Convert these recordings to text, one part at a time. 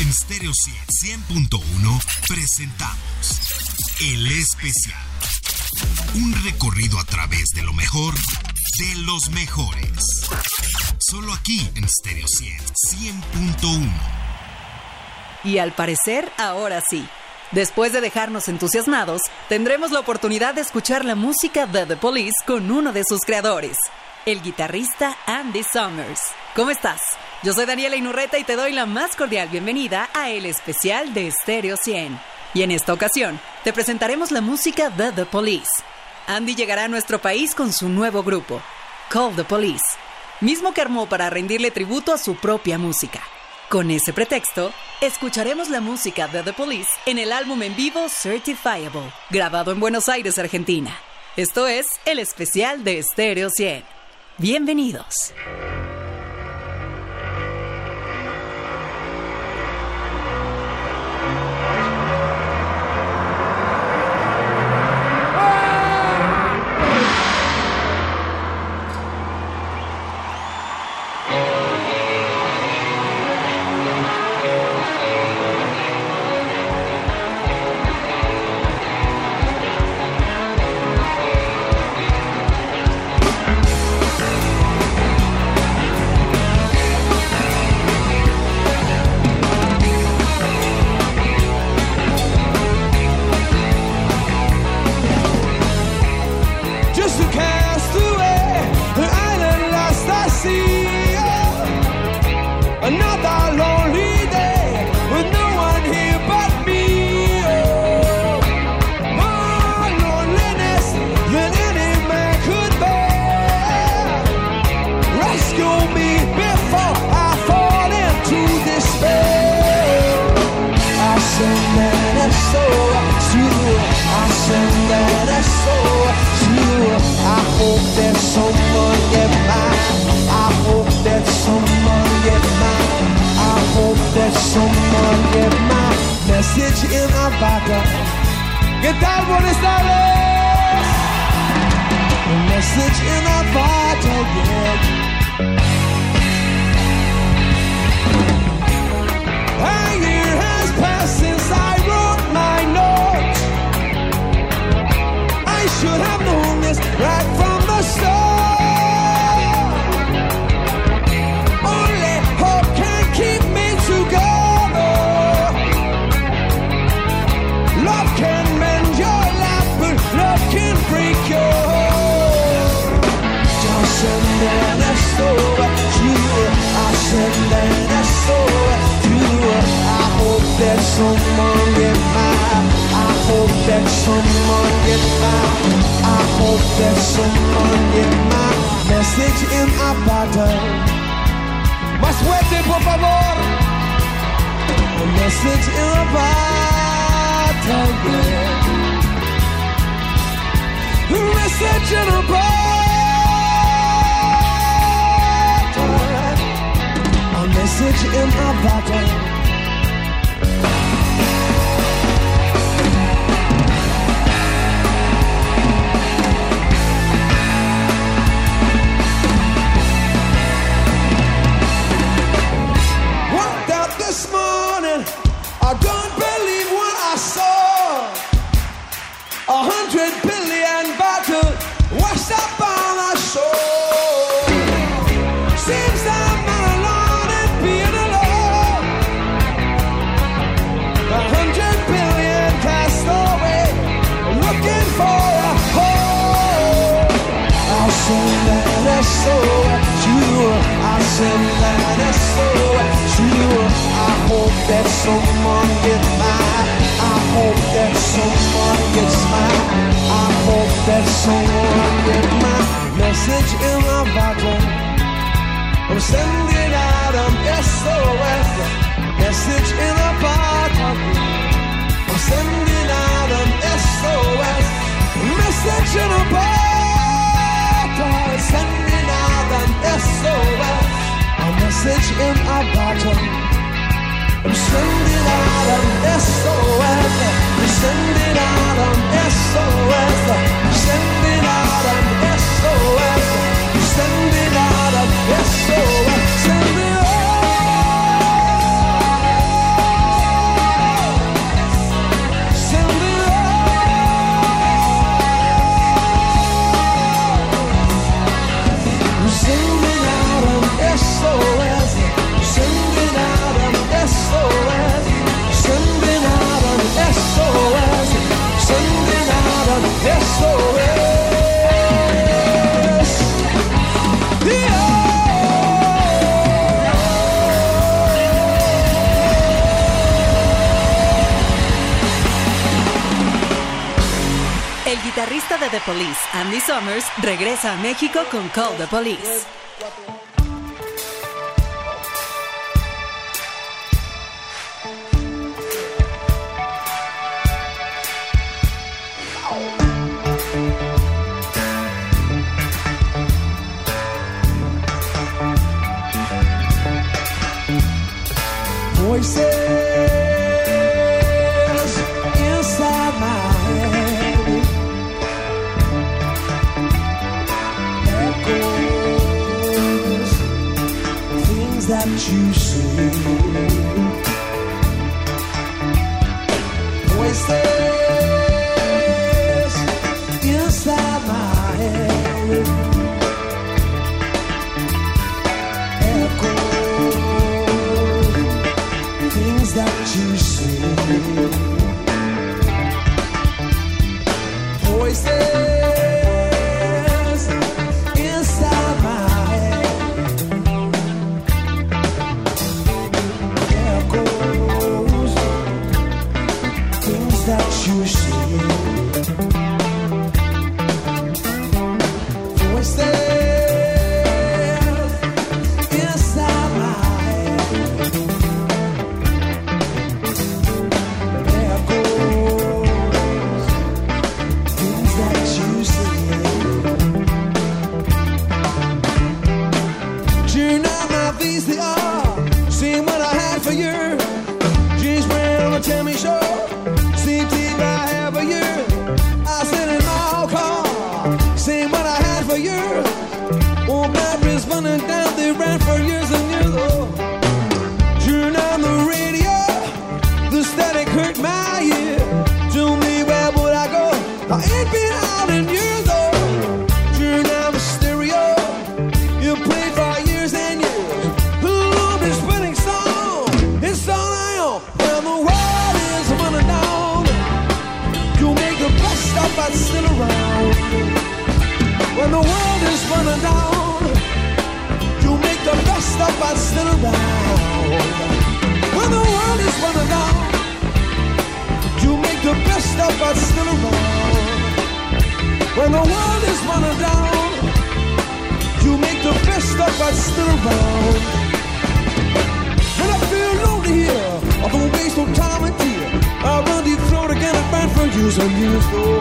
En Stereo 100.1 presentamos El Especial. Un recorrido a través de lo mejor de los mejores. Solo aquí en Stereo 100.1. Y al parecer, ahora sí. Después de dejarnos entusiasmados, tendremos la oportunidad de escuchar la música de The Police con uno de sus creadores, el guitarrista Andy Summers. ¿Cómo estás? Yo soy Daniela Inurreta y te doy la más cordial bienvenida a el especial de Stereo 100. Y en esta ocasión te presentaremos la música de The Police. Andy llegará a nuestro país con su nuevo grupo, Call the Police, mismo que armó para rendirle tributo a su propia música. Con ese pretexto, escucharemos la música de The Police en el álbum en vivo Certifiable, grabado en Buenos Aires, Argentina. Esto es el especial de Stereo 100. Bienvenidos. Someone get my message in a bottle. Get tal? Buenas tardes. The message in a bottle, yeah. A year has passed since I wrote my note. I should have known this right from the start. that someone get mine. I hope that someone get mine. I hope that someone get my message in a bottle. Más fuerte, por favor. A message in a bottle, yeah. A message in a bottle. A message in a bottle. and light I hope that someone gets I hope that someone gets I hope that someone gets my message in my bottle I'm sending out an SOS Message in a bottle I'm sending out an SOS Message in a message in our bottle. Police, Andy Summers, regresa a México con Call the Police. are still around. When the world is running out, you make the best of us still around. When the world is running down, you make the best of us still around. When I feel lonely here, I'm not waste no time and tear. i run to your throat again and find for you some years though.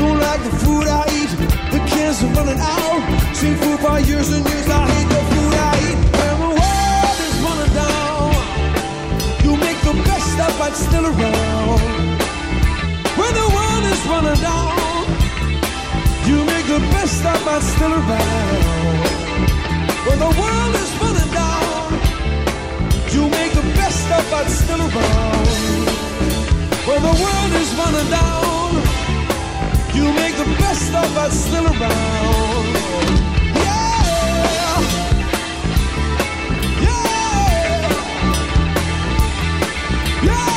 Don't like the food I eat, the kids are running out. Seen food for years and years, I hate stuff that's still around. When the world is running down, you make the best stuff that's still around. When the world is running down, you make the best stuff that's still around. When the world is running down, you make the best stuff that's still around. Yeah!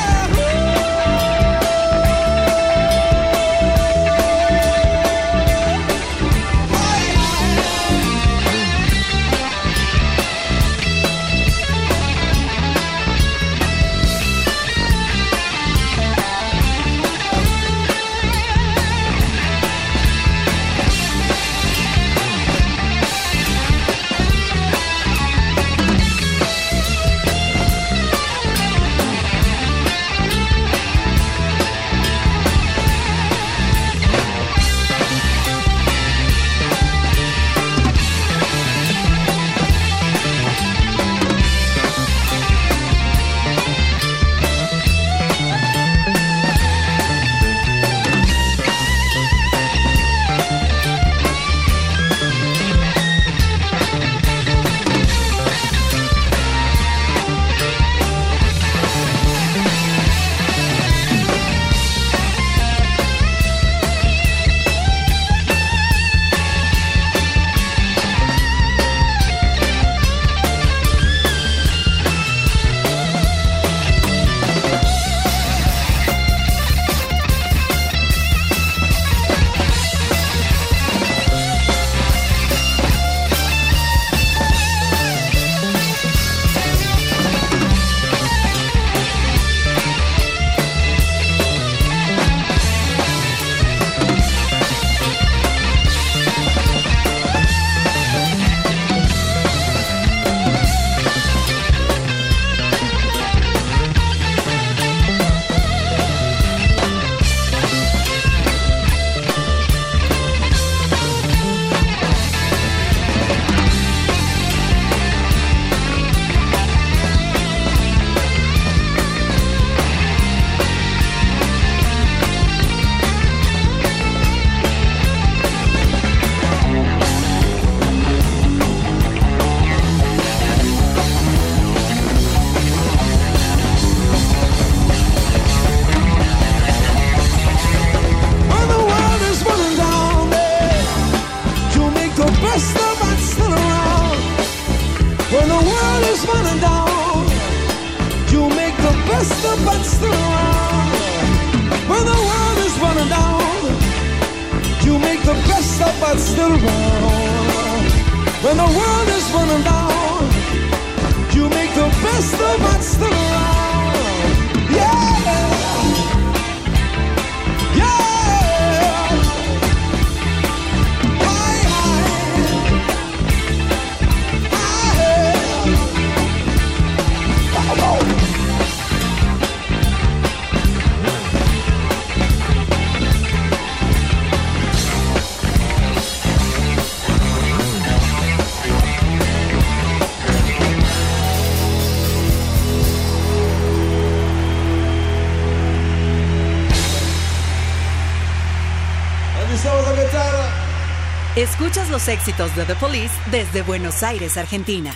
éxitos de The Police desde Buenos Aires, Argentina.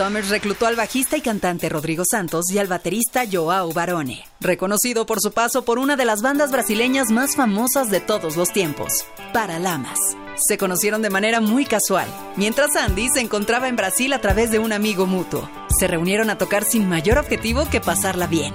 Summers reclutó al bajista y cantante Rodrigo Santos y al baterista Joao Barone, reconocido por su paso por una de las bandas brasileñas más famosas de todos los tiempos, Paralamas. Se conocieron de manera muy casual, mientras Andy se encontraba en Brasil a través de un amigo mutuo. Se reunieron a tocar sin mayor objetivo que pasarla bien.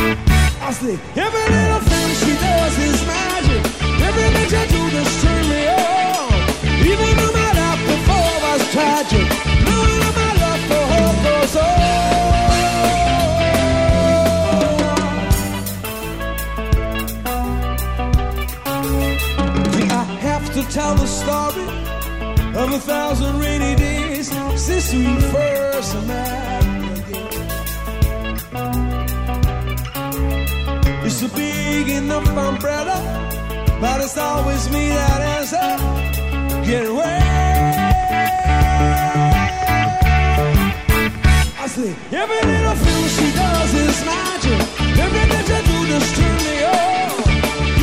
I say, every little thing she does is magic. Every me on. Even though my life before was tragic, my goes on. to tell the story of a thousand rainy days since we first met. enough umbrella, but it's always me that ends up getting wet. I sleep every little thing she does is magic. Everything that you do just turn me on.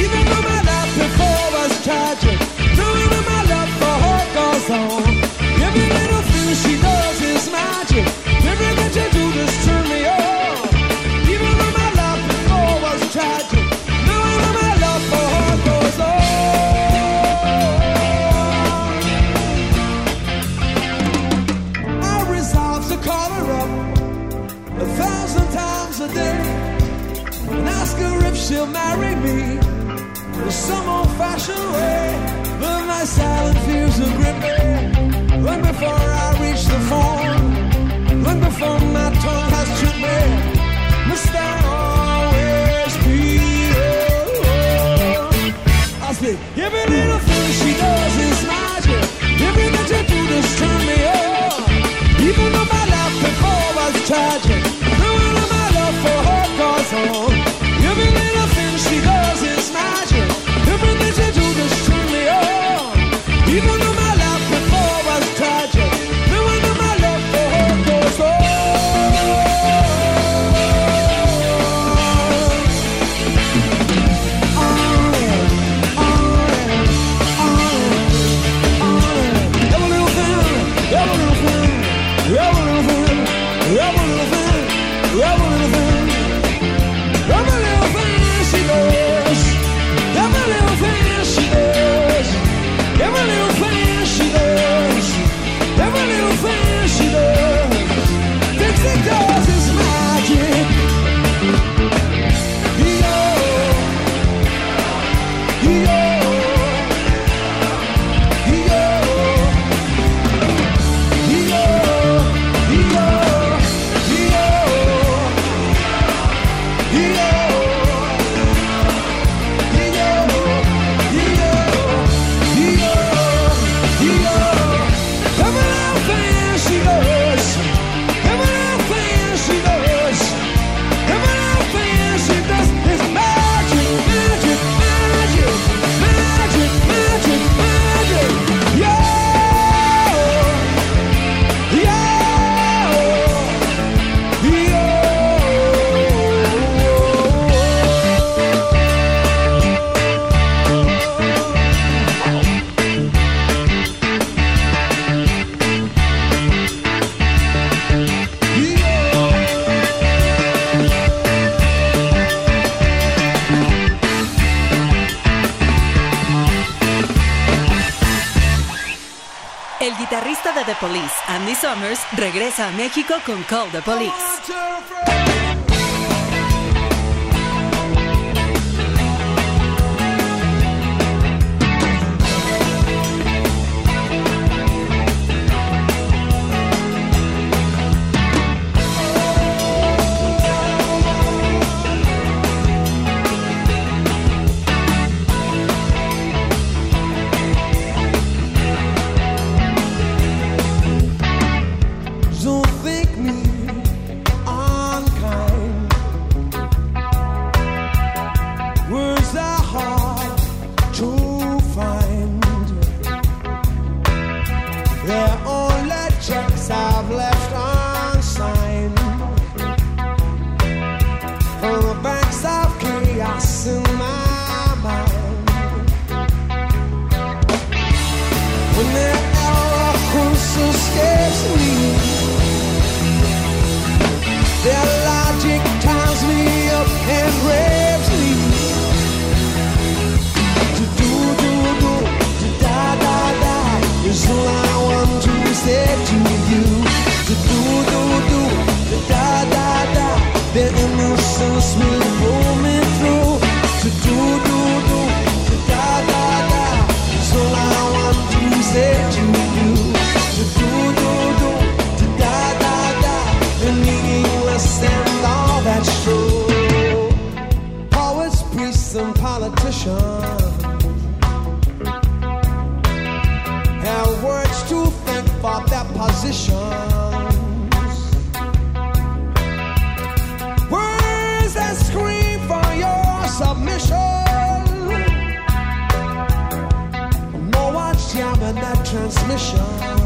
Even though my life before was tragic, knowing that my love for her goes on. Every little thing she does. she'll marry me in some old fashioned way. But my silent fears will grip me long before I reach the phone, long before my tongue has tripped me. Must I always be alone? I say, every little thing she does is magic. Every little do does turn me on. Even though my life before was tragic. regresa a México con Call the Police. transmission.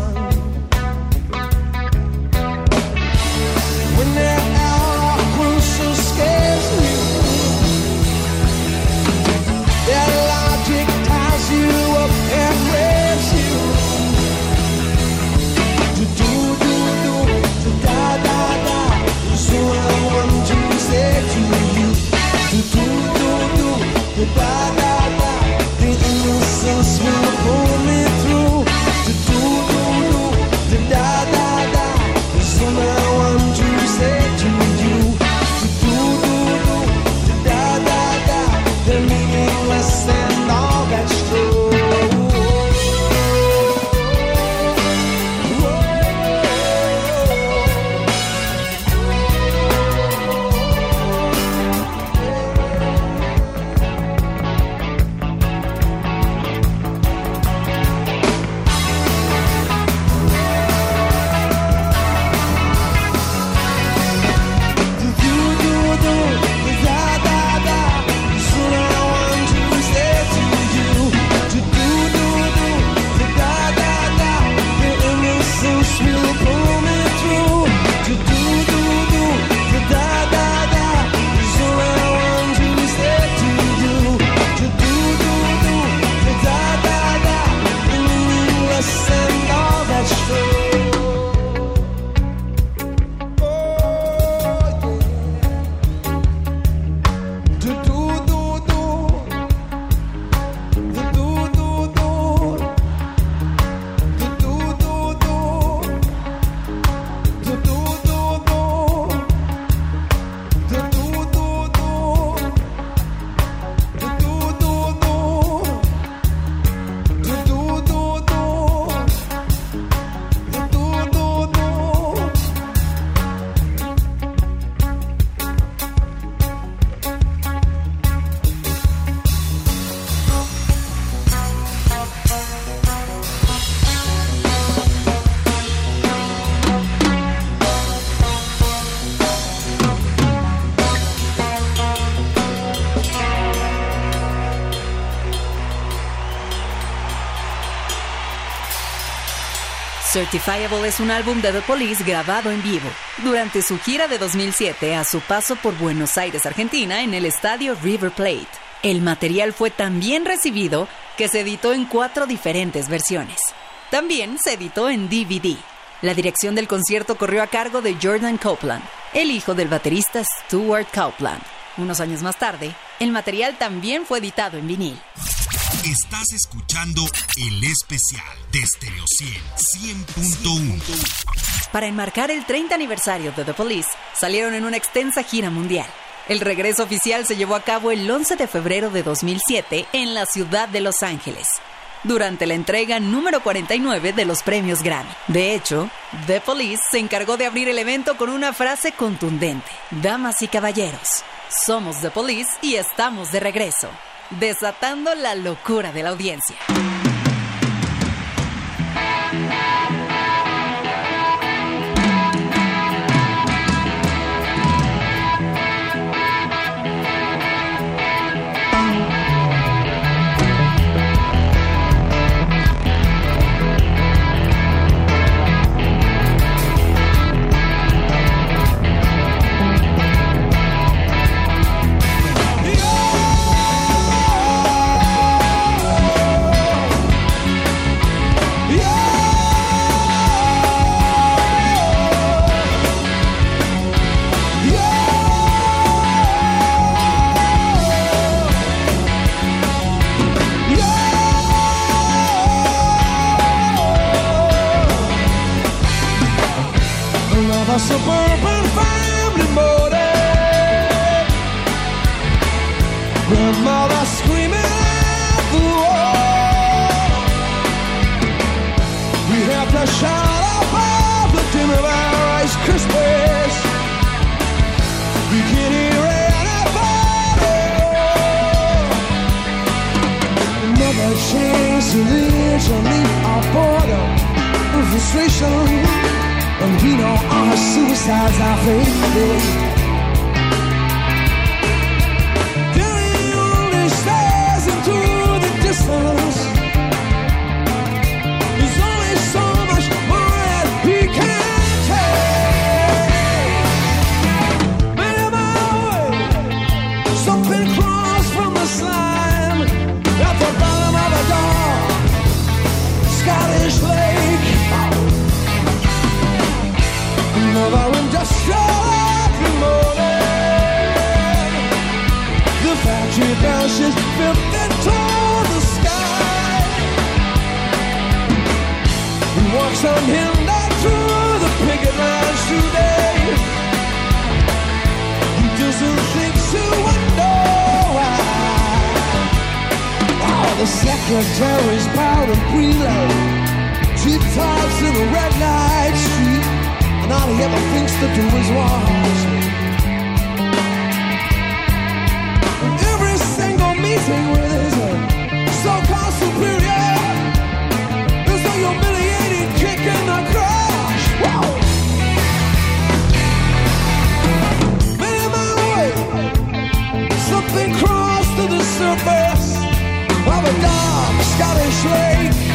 Certifiable es un álbum de The Police grabado en vivo durante su gira de 2007 a su paso por Buenos Aires, Argentina, en el estadio River Plate. El material fue tan bien recibido que se editó en cuatro diferentes versiones. También se editó en DVD. La dirección del concierto corrió a cargo de Jordan Copeland, el hijo del baterista Stuart Copeland. Unos años más tarde, el material también fue editado en vinil. Estás escuchando el especial de Stereo 100, 100.1. Para enmarcar el 30 aniversario de The Police, salieron en una extensa gira mundial. El regreso oficial se llevó a cabo el 11 de febrero de 2007 en la ciudad de Los Ángeles, durante la entrega número 49 de los premios Grammy. De hecho, The Police se encargó de abrir el evento con una frase contundente. Damas y caballeros, somos The Police y estamos de regreso desatando la locura de la audiencia. ashes filled into the sky. He walks on unhindered through the picket lines today. He doesn't think to wonder why. Oh, the secretary's bowed and preload. Cheap tops in a red light street. And all he ever thinks to do is wash. with his so-called superior. There's no humiliating kick in the something to the surface of a dark Scottish lake.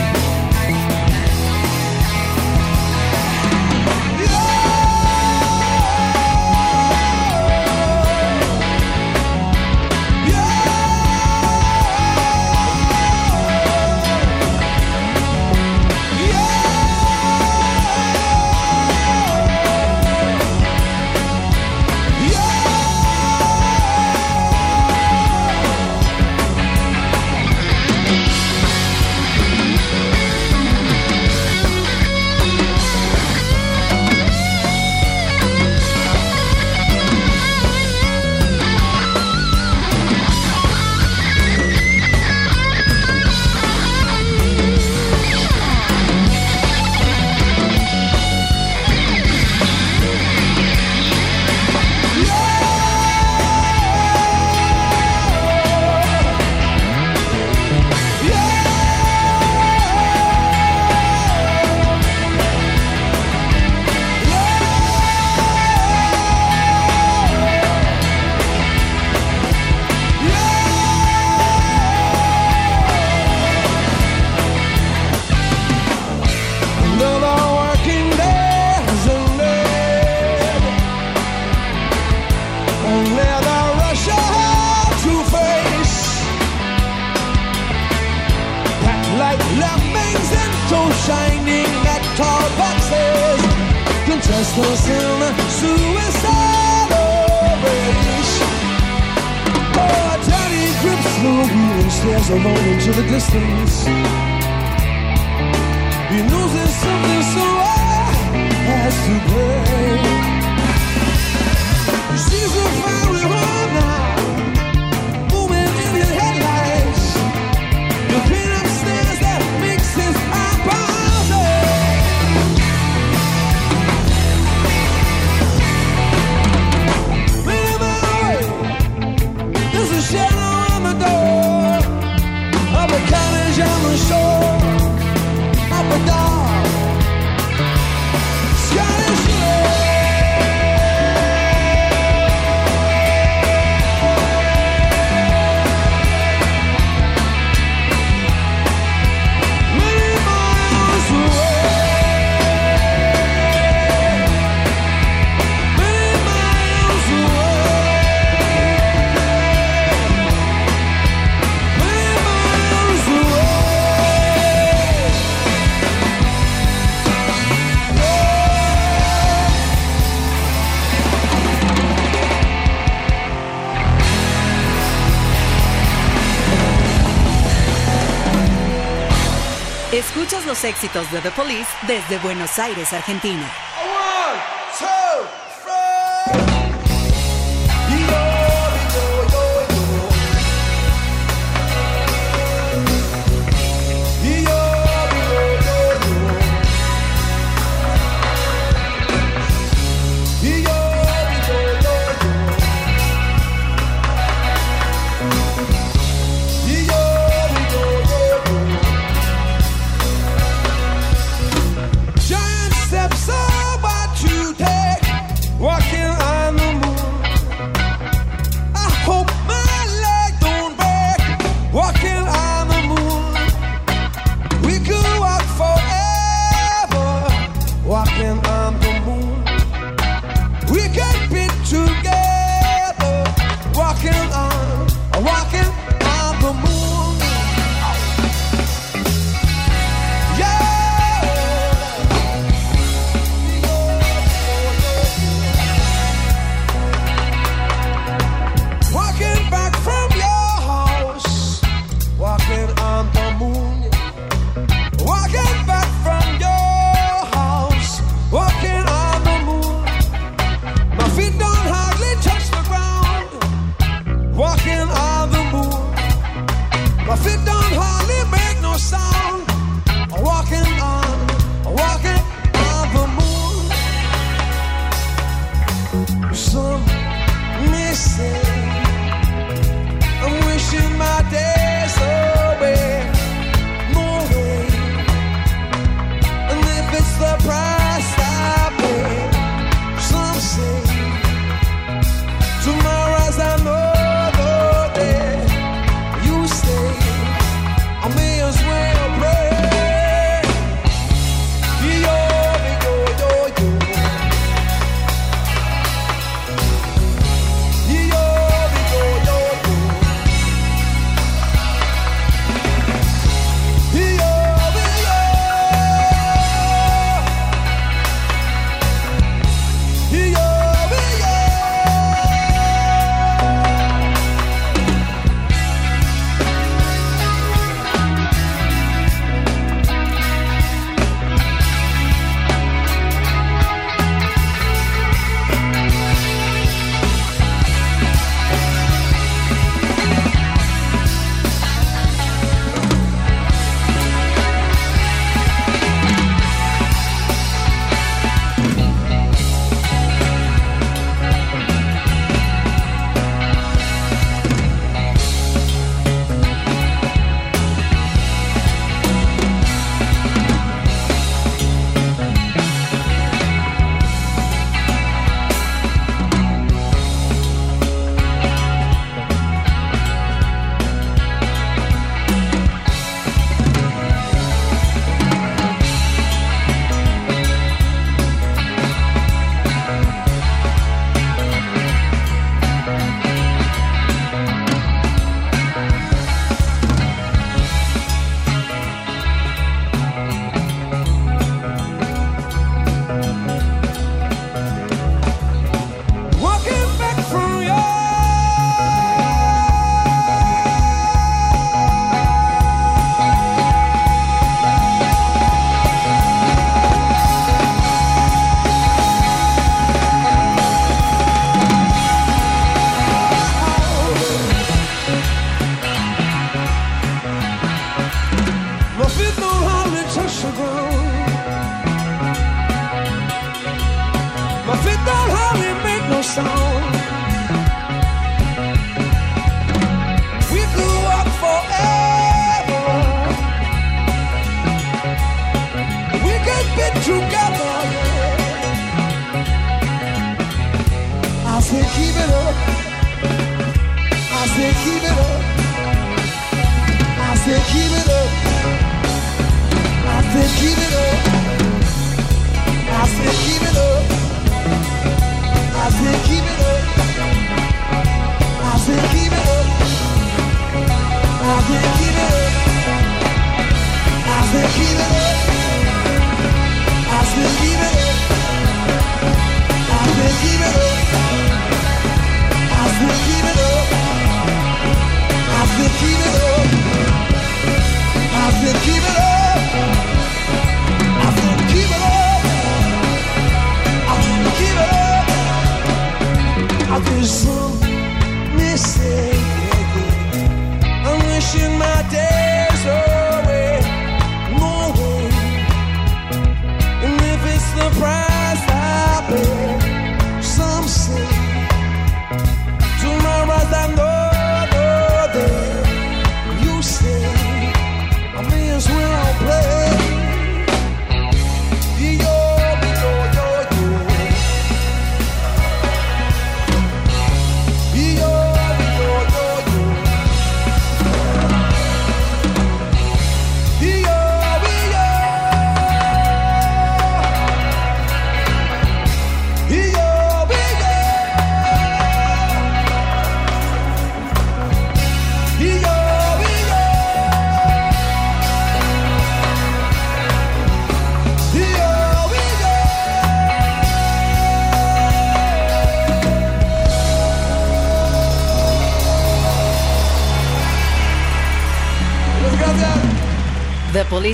éxitos de The Police desde Buenos Aires, Argentina.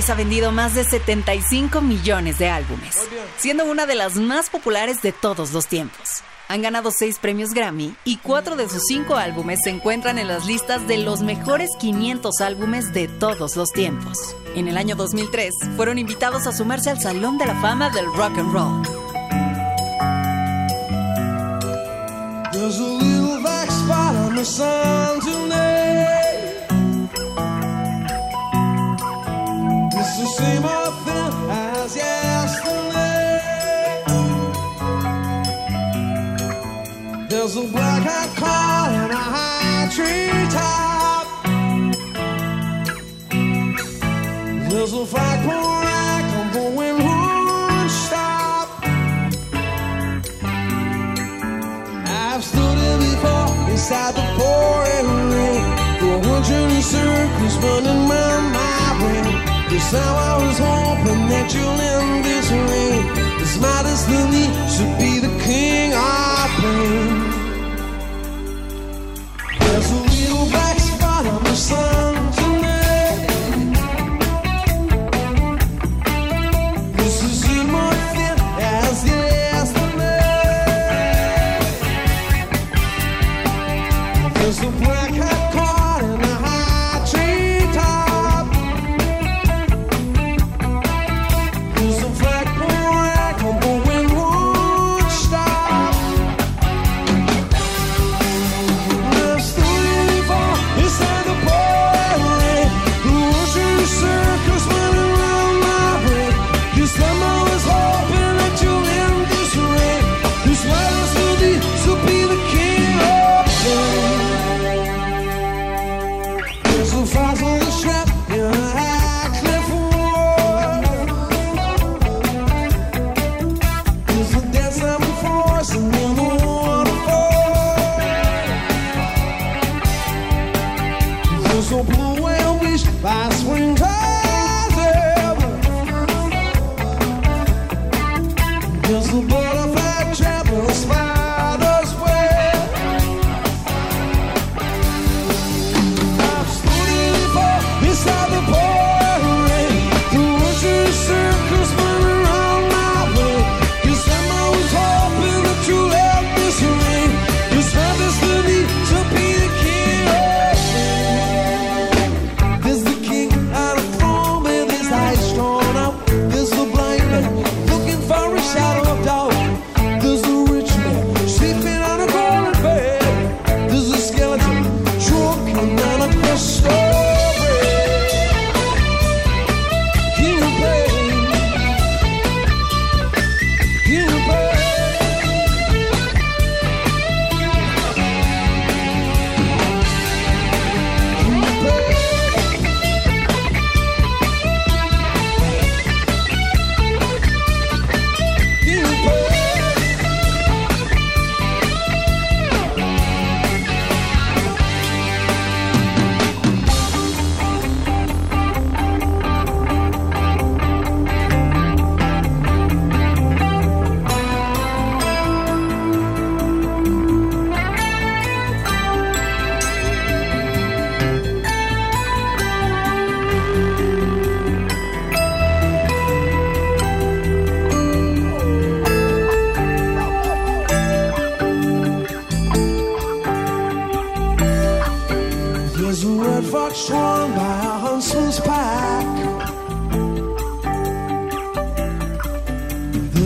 ha vendido más de 75 millones de álbumes, siendo una de las más populares de todos los tiempos. Han ganado seis premios Grammy y cuatro de sus cinco álbumes se encuentran en las listas de los mejores 500 álbumes de todos los tiempos. En el año 2003 fueron invitados a sumarse al Salón de la Fama del Rock and Roll. same old thing as yesterday. There's a black hat car in a high tree top. There's a flagpole rack on the windhorn stop. I've stood here before beside the pouring rain, the wandering circles running round. Yes, now I was hoping that you'll end this reign. As modest than should be the king I pain.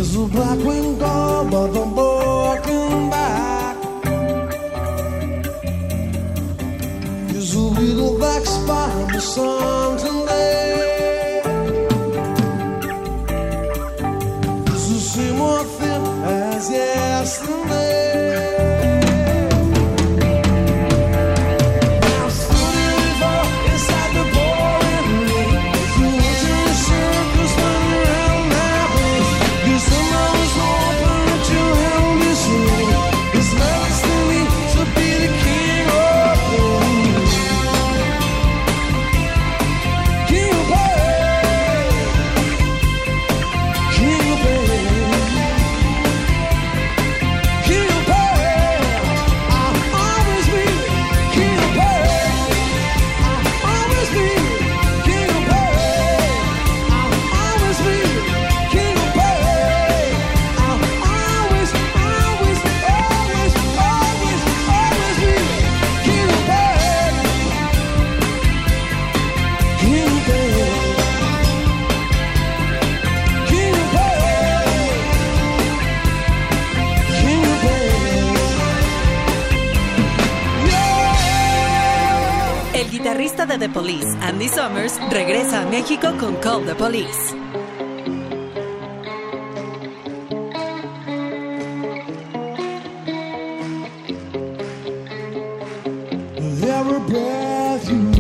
She's a black winged dove but a broken back. She's a little black spot in the sun. Police, Andy Summers, regresa a México con Call the Police. There breath you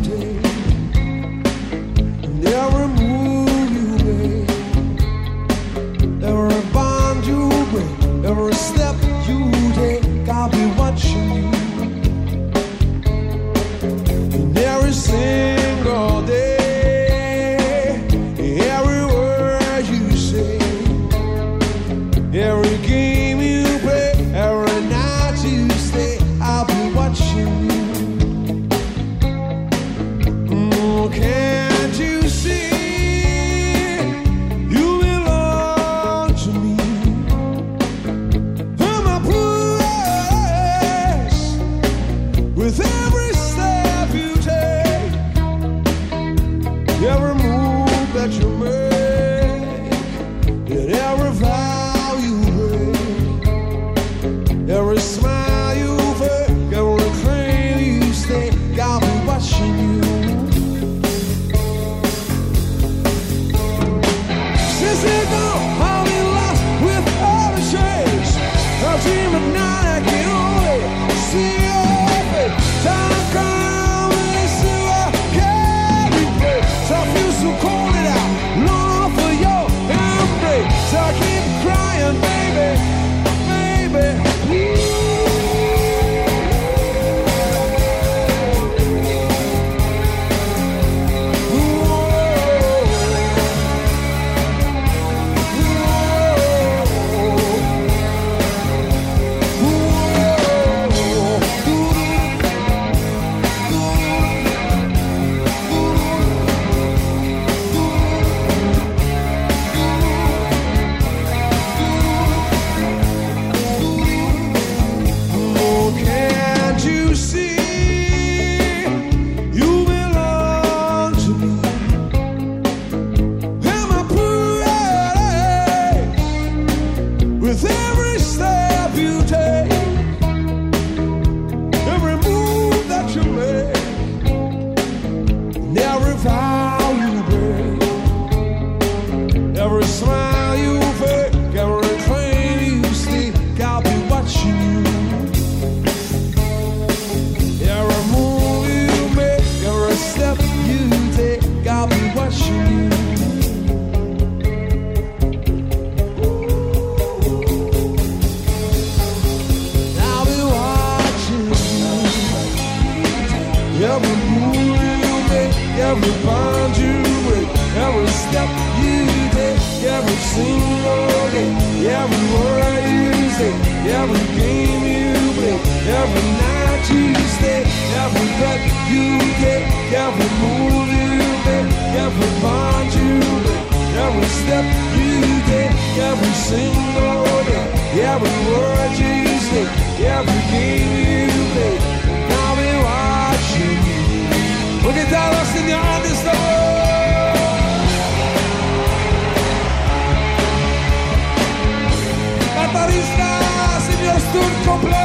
complete.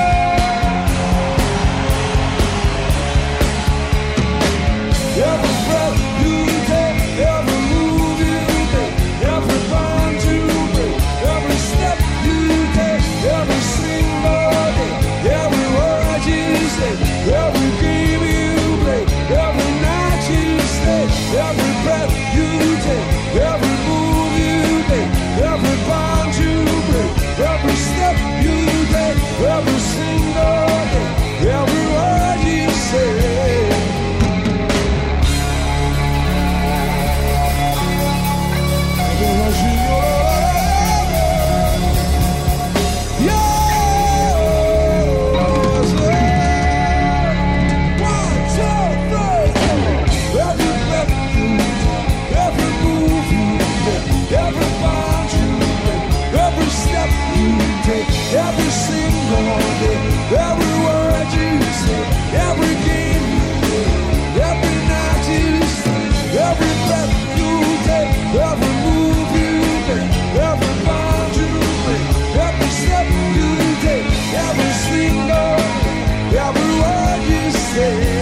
say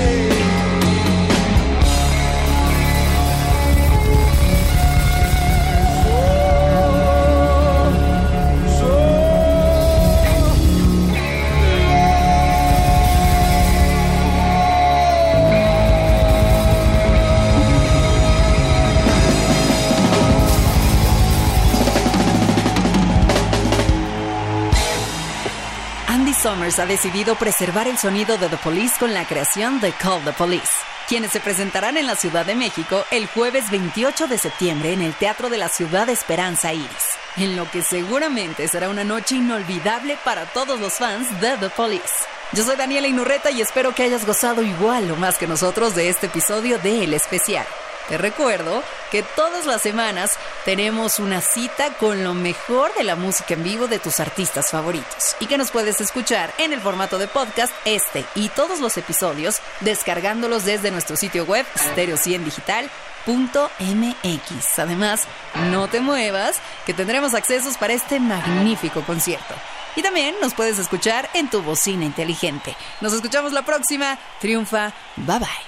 ha decidido preservar el sonido de The Police con la creación de Call the Police, quienes se presentarán en la Ciudad de México el jueves 28 de septiembre en el Teatro de la Ciudad Esperanza Iris, en lo que seguramente será una noche inolvidable para todos los fans de The Police. Yo soy Daniela Inurreta y espero que hayas gozado igual o más que nosotros de este episodio de El Especial. Te recuerdo que todas las semanas tenemos una cita con lo mejor de la música en vivo de tus artistas favoritos y que nos puedes escuchar en el formato de podcast este y todos los episodios descargándolos desde nuestro sitio web stereo100digital.mx. Además, no te muevas, que tendremos accesos para este magnífico concierto. Y también nos puedes escuchar en tu bocina inteligente. Nos escuchamos la próxima. Triunfa. Bye bye.